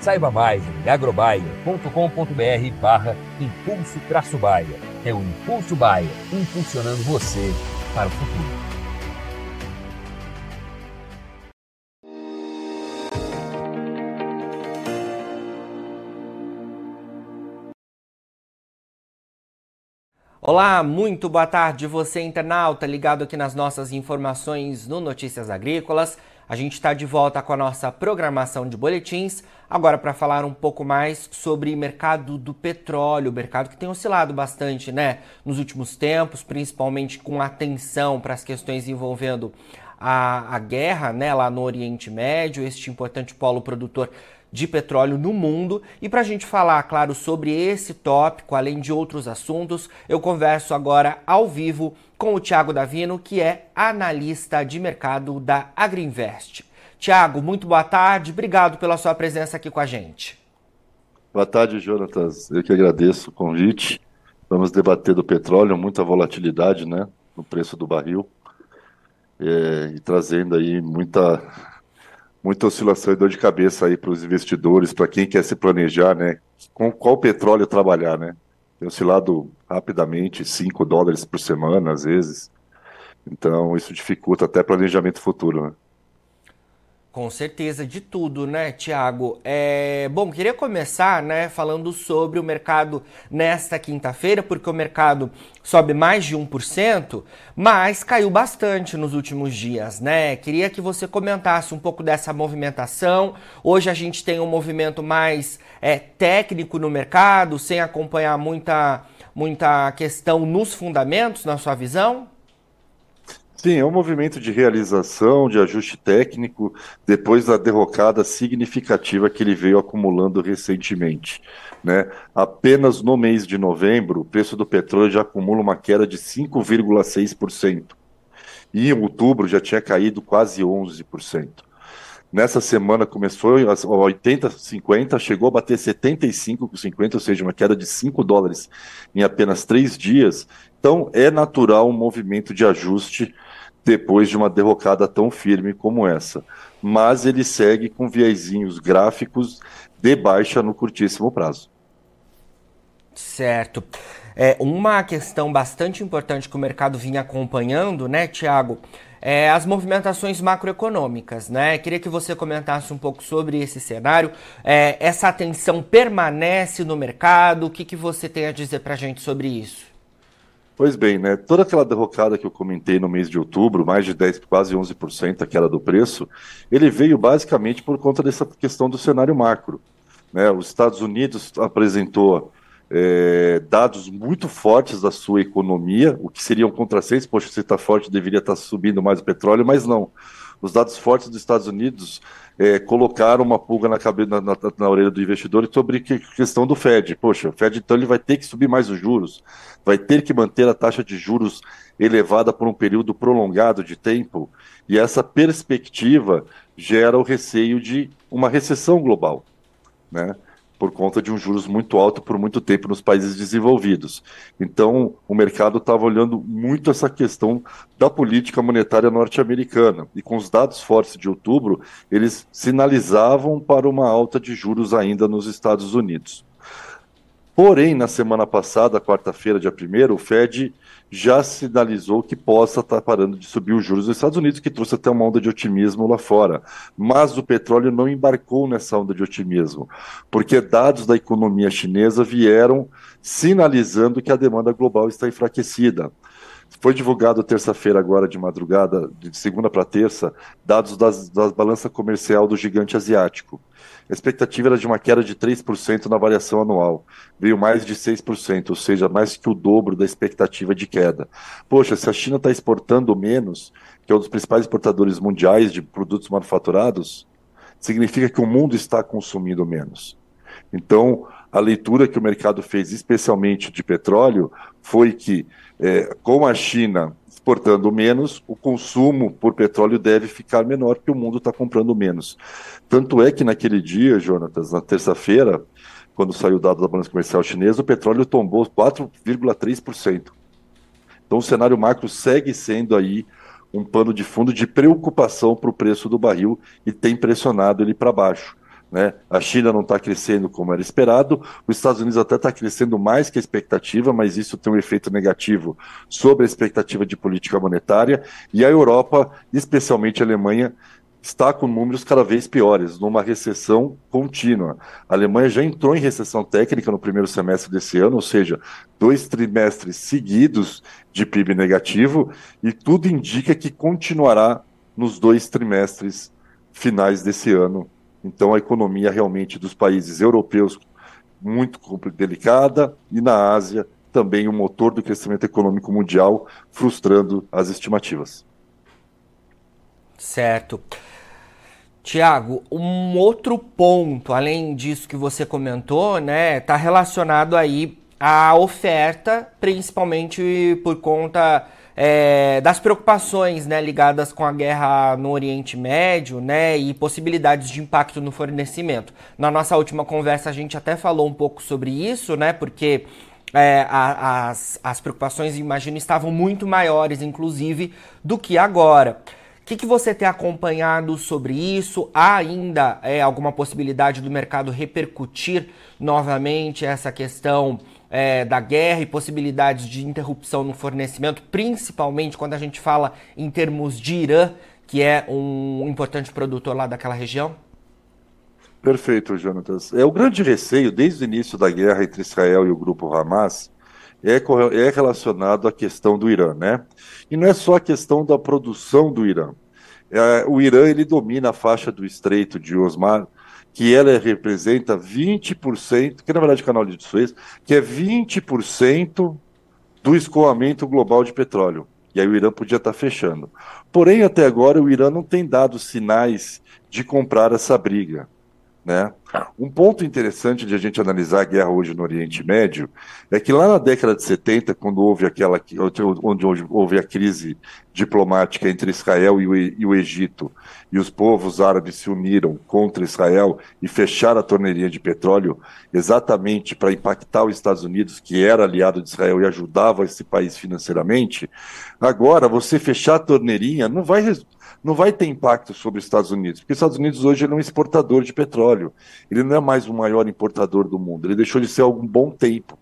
Saiba mais em agrobaia.com.br barra Impulso Traço Baia. É o Impulso Baia, impulsionando você para o futuro. Olá, muito boa tarde, você internauta ligado aqui nas nossas informações no Notícias Agrícolas. A gente está de volta com a nossa programação de boletins, agora para falar um pouco mais sobre mercado do petróleo, mercado que tem oscilado bastante né, nos últimos tempos, principalmente com atenção para as questões envolvendo a, a guerra né, lá no Oriente Médio, este importante polo produtor de petróleo no mundo. E para a gente falar, claro, sobre esse tópico, além de outros assuntos, eu converso agora ao vivo com o Tiago Davino, que é analista de mercado da Agriinvest. Tiago, muito boa tarde, obrigado pela sua presença aqui com a gente. Boa tarde, Jonatas. Eu que agradeço o convite. Vamos debater do petróleo, muita volatilidade, né, no preço do barril, é, e trazendo aí muita, muita oscilação e dor de cabeça aí para os investidores, para quem quer se planejar, né, com qual petróleo trabalhar, né tem oscilado rapidamente, 5 dólares por semana, às vezes. Então, isso dificulta até planejamento futuro. Né? Com certeza, de tudo, né, Tiago? É... Bom, queria começar né, falando sobre o mercado nesta quinta-feira, porque o mercado sobe mais de 1%, mas caiu bastante nos últimos dias, né? Queria que você comentasse um pouco dessa movimentação. Hoje a gente tem um movimento mais é, técnico no mercado, sem acompanhar muita, muita questão nos fundamentos, na sua visão? Sim, é um movimento de realização, de ajuste técnico, depois da derrocada significativa que ele veio acumulando recentemente. Né? Apenas no mês de novembro, o preço do petróleo já acumula uma queda de 5,6%. E em outubro já tinha caído quase 11%. Nessa semana começou a 80,50, chegou a bater 75,50, ou seja, uma queda de 5 dólares em apenas três dias. Então é natural um movimento de ajuste depois de uma derrocada tão firme como essa. Mas ele segue com viezinhos gráficos de baixa no curtíssimo prazo. Certo. É, uma questão bastante importante que o mercado vinha acompanhando, né, Tiago, é as movimentações macroeconômicas, né? Queria que você comentasse um pouco sobre esse cenário. É, essa atenção permanece no mercado? O que, que você tem a dizer para a gente sobre isso? Pois bem, né? Toda aquela derrocada que eu comentei no mês de outubro, mais de 10, quase 11% aquela do preço, ele veio basicamente por conta dessa questão do cenário macro. Né? Os Estados Unidos apresentou é, dados muito fortes da sua economia, o que seriam contrassenso, poxa, se está forte, deveria estar tá subindo mais o petróleo, mas não. Os dados fortes dos Estados Unidos é, colocaram uma pulga na, cabeça, na, na, na, orelha do investidor sobre a questão do Fed. Poxa, o Fed então ele vai ter que subir mais os juros, vai ter que manter a taxa de juros elevada por um período prolongado de tempo, e essa perspectiva gera o receio de uma recessão global. Né? Por conta de um juros muito alto por muito tempo nos países desenvolvidos. Então, o mercado estava olhando muito essa questão da política monetária norte-americana. E com os dados fortes de outubro, eles sinalizavam para uma alta de juros ainda nos Estados Unidos. Porém, na semana passada, quarta-feira, dia 1 o Fed já sinalizou que possa estar parando de subir os juros nos Estados Unidos, que trouxe até uma onda de otimismo lá fora. Mas o petróleo não embarcou nessa onda de otimismo, porque dados da economia chinesa vieram sinalizando que a demanda global está enfraquecida. Foi divulgado terça-feira, agora de madrugada, de segunda para terça, dados das, da balança comercial do gigante asiático. A expectativa era de uma queda de 3% na variação anual. Veio mais de 6%, ou seja, mais que o dobro da expectativa de queda. Poxa, se a China está exportando menos, que é um dos principais exportadores mundiais de produtos manufaturados, significa que o mundo está consumindo menos. Então, a leitura que o mercado fez, especialmente de petróleo, foi que, é, com a China exportando menos, o consumo por petróleo deve ficar menor, porque o mundo está comprando menos. Tanto é que naquele dia, Jonatas, na terça-feira, quando saiu o dado da balança comercial chinesa, o petróleo tombou 4,3%. Então o cenário macro segue sendo aí um pano de fundo de preocupação para o preço do barril e tem pressionado ele para baixo. Né? A China não está crescendo como era esperado, os Estados Unidos até está crescendo mais que a expectativa, mas isso tem um efeito negativo sobre a expectativa de política monetária, e a Europa, especialmente a Alemanha, está com números cada vez piores, numa recessão contínua. A Alemanha já entrou em recessão técnica no primeiro semestre desse ano, ou seja, dois trimestres seguidos de PIB negativo, e tudo indica que continuará nos dois trimestres finais desse ano então, a economia realmente dos países europeus muito delicada e na Ásia também o um motor do crescimento econômico mundial, frustrando as estimativas. Certo. Tiago, um outro ponto, além disso que você comentou, né, está relacionado aí à oferta, principalmente por conta é, das preocupações né, ligadas com a guerra no Oriente Médio né, e possibilidades de impacto no fornecimento. Na nossa última conversa a gente até falou um pouco sobre isso, né, porque é, a, as, as preocupações, imagino, estavam muito maiores, inclusive, do que agora. O que, que você tem acompanhado sobre isso? Há ainda é, alguma possibilidade do mercado repercutir novamente essa questão é, da guerra e possibilidades de interrupção no fornecimento, principalmente quando a gente fala em termos de Irã, que é um importante produtor lá daquela região? Perfeito, Jonatas. É o grande receio desde o início da guerra entre Israel e o grupo Hamas é, é relacionado à questão do Irã, né? E não é só a questão da produção do Irã. É, o Irã ele domina a faixa do Estreito de Osmar que ela representa 20%, que na verdade é o canal de Suez, que é 20% do escoamento global de petróleo. E aí o Irã podia estar fechando. Porém, até agora, o Irã não tem dado sinais de comprar essa briga. Né? Um ponto interessante de a gente analisar a guerra hoje no Oriente Médio é que lá na década de 70, quando houve aquela onde houve a crise diplomática entre Israel e o, Egito, e os povos árabes se uniram contra Israel e fecharam a torneirinha de petróleo exatamente para impactar os Estados Unidos, que era aliado de Israel e ajudava esse país financeiramente. Agora, você fechar a torneirinha não vai não vai ter impacto sobre os Estados Unidos, porque os Estados Unidos hoje é um exportador de petróleo. Ele não é mais o maior importador do mundo, ele deixou de ser há algum bom tempo.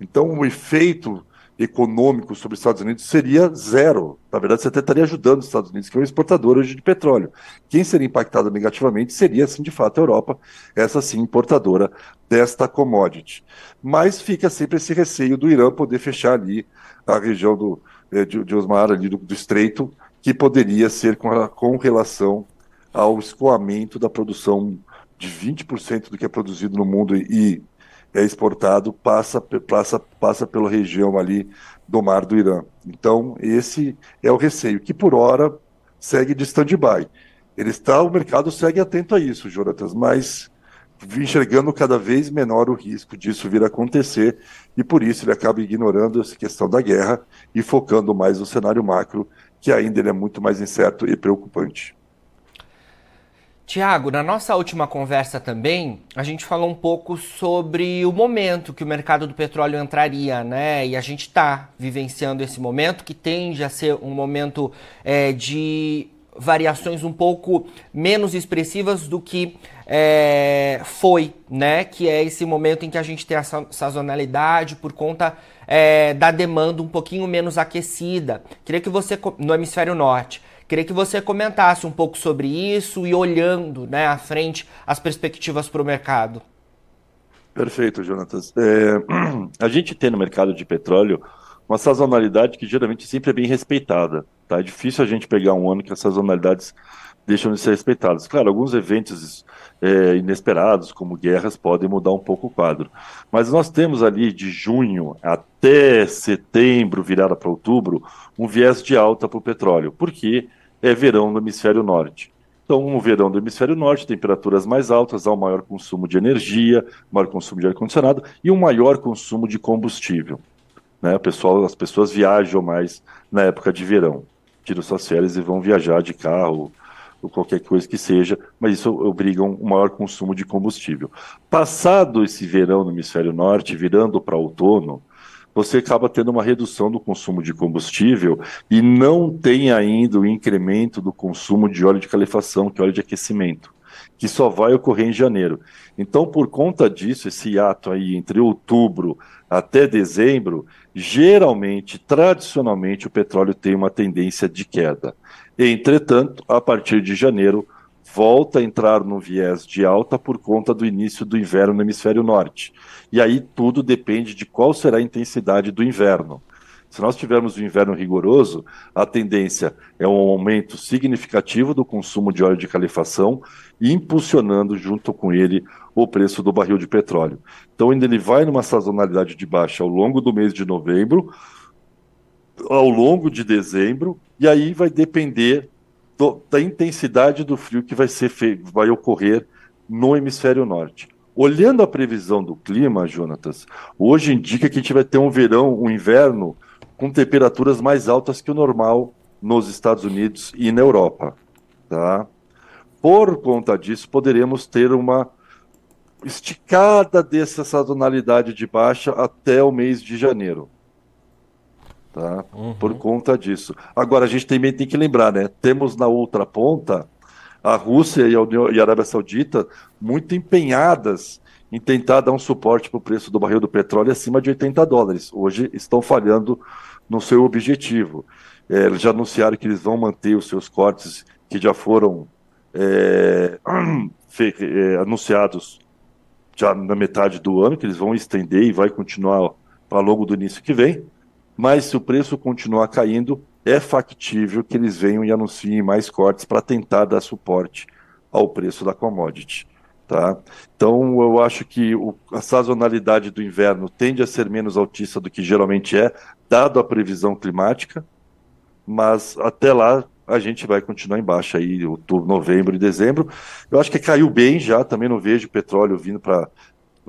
Então, o efeito econômico sobre os Estados Unidos seria zero. Na verdade, você até estaria ajudando os Estados Unidos, que é um exportador hoje de petróleo. Quem seria impactado negativamente seria, assim, de fato, a Europa, essa sim, importadora desta commodity. Mas fica sempre esse receio do Irã poder fechar ali a região do, eh, de, de Osmar, ali do, do Estreito, que poderia ser com, com relação ao escoamento da produção de 20% do que é produzido no mundo e é exportado passa, passa, passa pela região ali do mar do Irã. Então, esse é o receio, que por hora segue de stand-by. Ele está, o mercado segue atento a isso, Jonatas, mas enxergando cada vez menor o risco disso vir a acontecer, e por isso ele acaba ignorando essa questão da guerra e focando mais no cenário macro que ainda ele é muito mais incerto e preocupante. Tiago, na nossa última conversa também, a gente falou um pouco sobre o momento que o mercado do petróleo entraria, né? E a gente está vivenciando esse momento que tende a ser um momento é, de variações um pouco menos expressivas do que é, foi, né? Que é esse momento em que a gente tem a sazonalidade por conta é, da demanda um pouquinho menos aquecida. Queria que você, no hemisfério norte, queria que você comentasse um pouco sobre isso e olhando né, à frente as perspectivas para o mercado. Perfeito, Jonatas. É, a gente tem no mercado de petróleo uma sazonalidade que geralmente sempre é bem respeitada. Tá? É difícil a gente pegar um ano que as sazonalidades deixam de ser respeitadas. Claro, alguns eventos é, inesperados, como guerras, podem mudar um pouco o quadro. Mas nós temos ali de junho até setembro, virada para outubro, um viés de alta para o petróleo, porque é verão no hemisfério norte. Então, um verão do hemisfério norte, temperaturas mais altas, há um maior consumo de energia, maior consumo de ar-condicionado e um maior consumo de combustível. Né? O pessoal, as pessoas viajam mais na época de verão. Tiram suas férias e vão viajar de carro ou qualquer coisa que seja, mas isso obriga um maior consumo de combustível. Passado esse verão no hemisfério norte, virando para outono, você acaba tendo uma redução do consumo de combustível e não tem ainda o incremento do consumo de óleo de calefação, que é óleo de aquecimento, que só vai ocorrer em janeiro. Então, por conta disso, esse ato aí entre outubro até dezembro, geralmente, tradicionalmente, o petróleo tem uma tendência de queda. Entretanto, a partir de janeiro, volta a entrar no viés de alta por conta do início do inverno no hemisfério norte. E aí tudo depende de qual será a intensidade do inverno. Se nós tivermos um inverno rigoroso, a tendência é um aumento significativo do consumo de óleo de calefação, impulsionando junto com ele o preço do barril de petróleo. Então, ainda ele vai numa sazonalidade de baixa ao longo do mês de novembro, ao longo de dezembro, e aí vai depender do, da intensidade do frio que vai, ser vai ocorrer no hemisfério norte. Olhando a previsão do clima, Jonatas, hoje indica que a gente vai ter um verão, um inverno com temperaturas mais altas que o normal nos Estados Unidos e na Europa. Tá? Por conta disso, poderemos ter uma esticada dessa sazonalidade de baixa até o mês de janeiro. Tá? Uhum. Por conta disso. Agora, a gente também tem que lembrar, né? Temos na outra ponta a Rússia e a, União, e a Arábia Saudita muito empenhadas em tentar dar um suporte para o preço do barril do petróleo acima de 80 dólares. Hoje estão falhando no seu objetivo. É, eles já anunciaram que eles vão manter os seus cortes que já foram é, é, anunciados já na metade do ano, que eles vão estender e vai continuar para longo do início que vem. Mas se o preço continuar caindo, é factível que eles venham e anunciem mais cortes para tentar dar suporte ao preço da commodity. Tá? Então, eu acho que o, a sazonalidade do inverno tende a ser menos altista do que geralmente é, dado a previsão climática, mas até lá a gente vai continuar em baixa aí, outubro, novembro e dezembro. Eu acho que caiu bem já, também não vejo petróleo vindo para.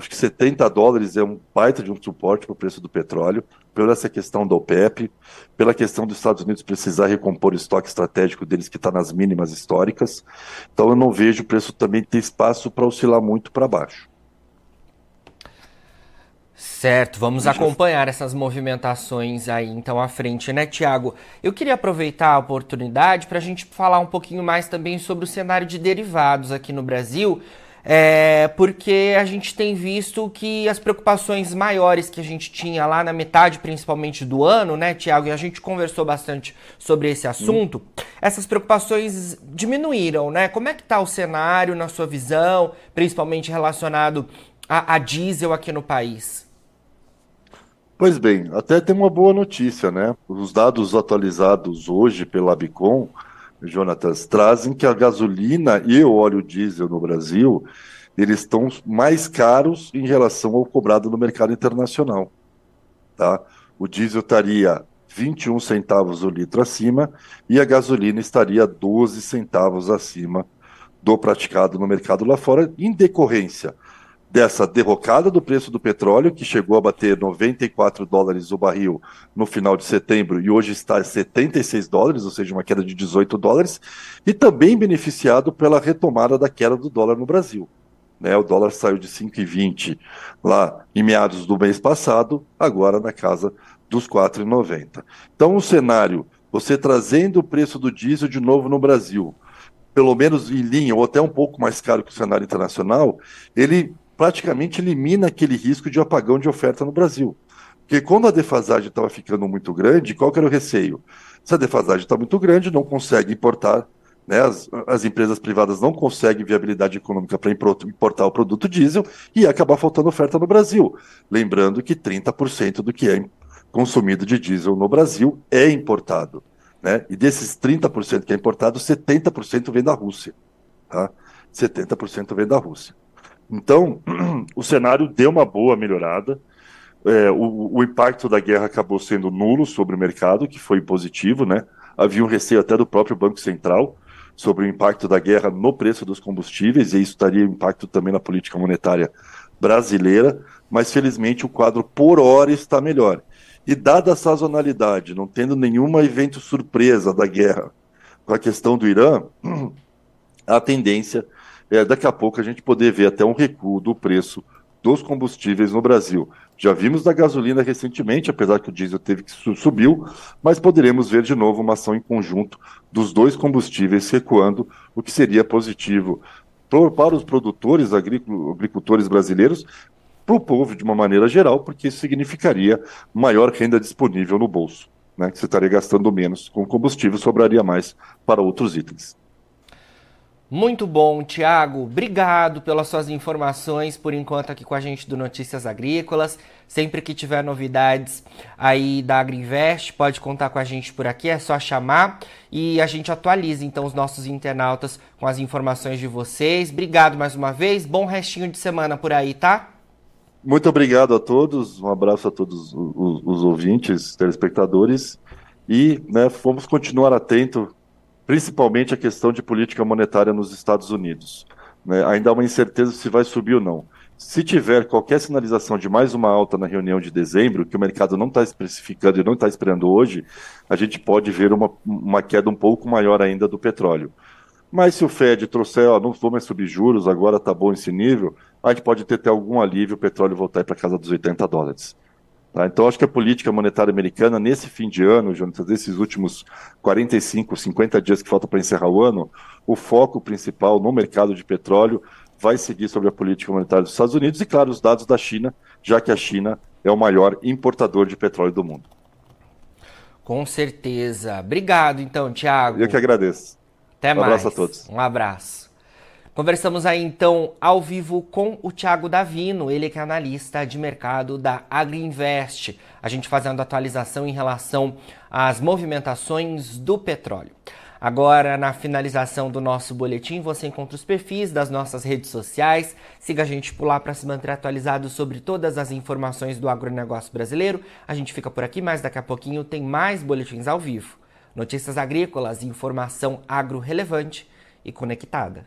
Acho que 70 dólares é um baita de um suporte para o preço do petróleo pela essa questão da OPEP, pela questão dos Estados Unidos precisar recompor o estoque estratégico deles que está nas mínimas históricas. Então eu não vejo o preço também ter espaço para oscilar muito para baixo. Certo, vamos acompanhar essas movimentações aí então à frente, né, Tiago? Eu queria aproveitar a oportunidade para a gente falar um pouquinho mais também sobre o cenário de derivados aqui no Brasil. É, porque a gente tem visto que as preocupações maiores que a gente tinha lá na metade, principalmente do ano, né, Tiago? E a gente conversou bastante sobre esse assunto. Hum. Essas preocupações diminuíram, né? Como é que está o cenário na sua visão, principalmente relacionado a, a diesel aqui no país? Pois bem, até tem uma boa notícia, né? Os dados atualizados hoje pela Abicom Jonatas, trazem que a gasolina e o óleo diesel no Brasil eles estão mais caros em relação ao cobrado no mercado internacional. Tá? O diesel estaria 21 centavos o litro acima e a gasolina estaria 12 centavos acima do praticado no mercado lá fora, em decorrência dessa derrocada do preço do petróleo, que chegou a bater 94 dólares o barril no final de setembro e hoje está a 76 dólares, ou seja, uma queda de 18 dólares, e também beneficiado pela retomada da queda do dólar no Brasil. Né, o dólar saiu de 5,20 lá em meados do mês passado, agora na casa dos 4,90. Então, o cenário você trazendo o preço do diesel de novo no Brasil, pelo menos em linha, ou até um pouco mais caro que o cenário internacional, ele praticamente elimina aquele risco de apagão de oferta no Brasil. Porque quando a defasagem estava ficando muito grande, qual era o receio? Se a defasagem está muito grande, não consegue importar, né, as, as, empresas privadas não conseguem viabilidade econômica para importar o produto diesel e acabar faltando oferta no Brasil. Lembrando que 30% do que é consumido de diesel no Brasil é importado. Né? E desses 30% que é importado, 70% vem da Rússia. Tá? 70% vem da Rússia. Então, o cenário deu uma boa melhorada. É, o, o, impacto da guerra acabou sendo nulo sobre o mercado, que foi positivo, né? Havia um receio até do próprio Banco Central sobre o impacto da guerra no preço dos combustíveis, e isso estaria impacto também na política monetária brasileira, mas felizmente o quadro por hora está melhor. E dada a sazonalidade, não tendo nenhum evento surpresa da guerra com a questão do Irã, a tendência daqui a pouco a gente poder ver até um recuo do preço dos combustíveis no Brasil. Já vimos da gasolina recentemente, apesar que o diesel teve que subiu, mas poderemos ver de novo uma ação em conjunto dos dois combustíveis recuando, o que seria positivo para os produtores agricultores brasileiros, para o povo de uma maneira geral, porque isso significaria maior renda disponível no bolso. Né, que você estaria gastando menos com combustível, sobraria mais para outros itens. Muito bom, Tiago. Obrigado pelas suas informações por enquanto aqui com a gente do Notícias Agrícolas. Sempre que tiver novidades aí da Agriinvest, pode contar com a gente por aqui, é só chamar e a gente atualiza então os nossos internautas com as informações de vocês. Obrigado mais uma vez. Bom restinho de semana por aí, tá? Muito obrigado a todos. Um abraço a todos os, os ouvintes, telespectadores e né, vamos continuar atento principalmente a questão de política monetária nos Estados Unidos. Né? Ainda há uma incerteza se vai subir ou não. Se tiver qualquer sinalização de mais uma alta na reunião de dezembro, que o mercado não está especificando e não está esperando hoje, a gente pode ver uma, uma queda um pouco maior ainda do petróleo. Mas se o Fed trouxer, ó, não vou mais subir juros, agora está bom esse nível, a gente pode ter, ter algum alívio o petróleo voltar para casa dos 80 dólares. Tá? Então, acho que a política monetária americana, nesse fim de ano, Jonathan, desses últimos 45, 50 dias que faltam para encerrar o ano, o foco principal no mercado de petróleo vai seguir sobre a política monetária dos Estados Unidos e, claro, os dados da China, já que a China é o maior importador de petróleo do mundo. Com certeza. Obrigado, então, Tiago. Eu que agradeço. Até um mais. Um abraço a todos. Um abraço. Conversamos aí então ao vivo com o Thiago Davino, ele que é analista de mercado da Agriinvest. A gente fazendo atualização em relação às movimentações do petróleo. Agora, na finalização do nosso boletim, você encontra os perfis das nossas redes sociais. Siga a gente por lá para se manter atualizado sobre todas as informações do agronegócio brasileiro. A gente fica por aqui, mas daqui a pouquinho tem mais boletins ao vivo. Notícias agrícolas, informação agro relevante e conectada.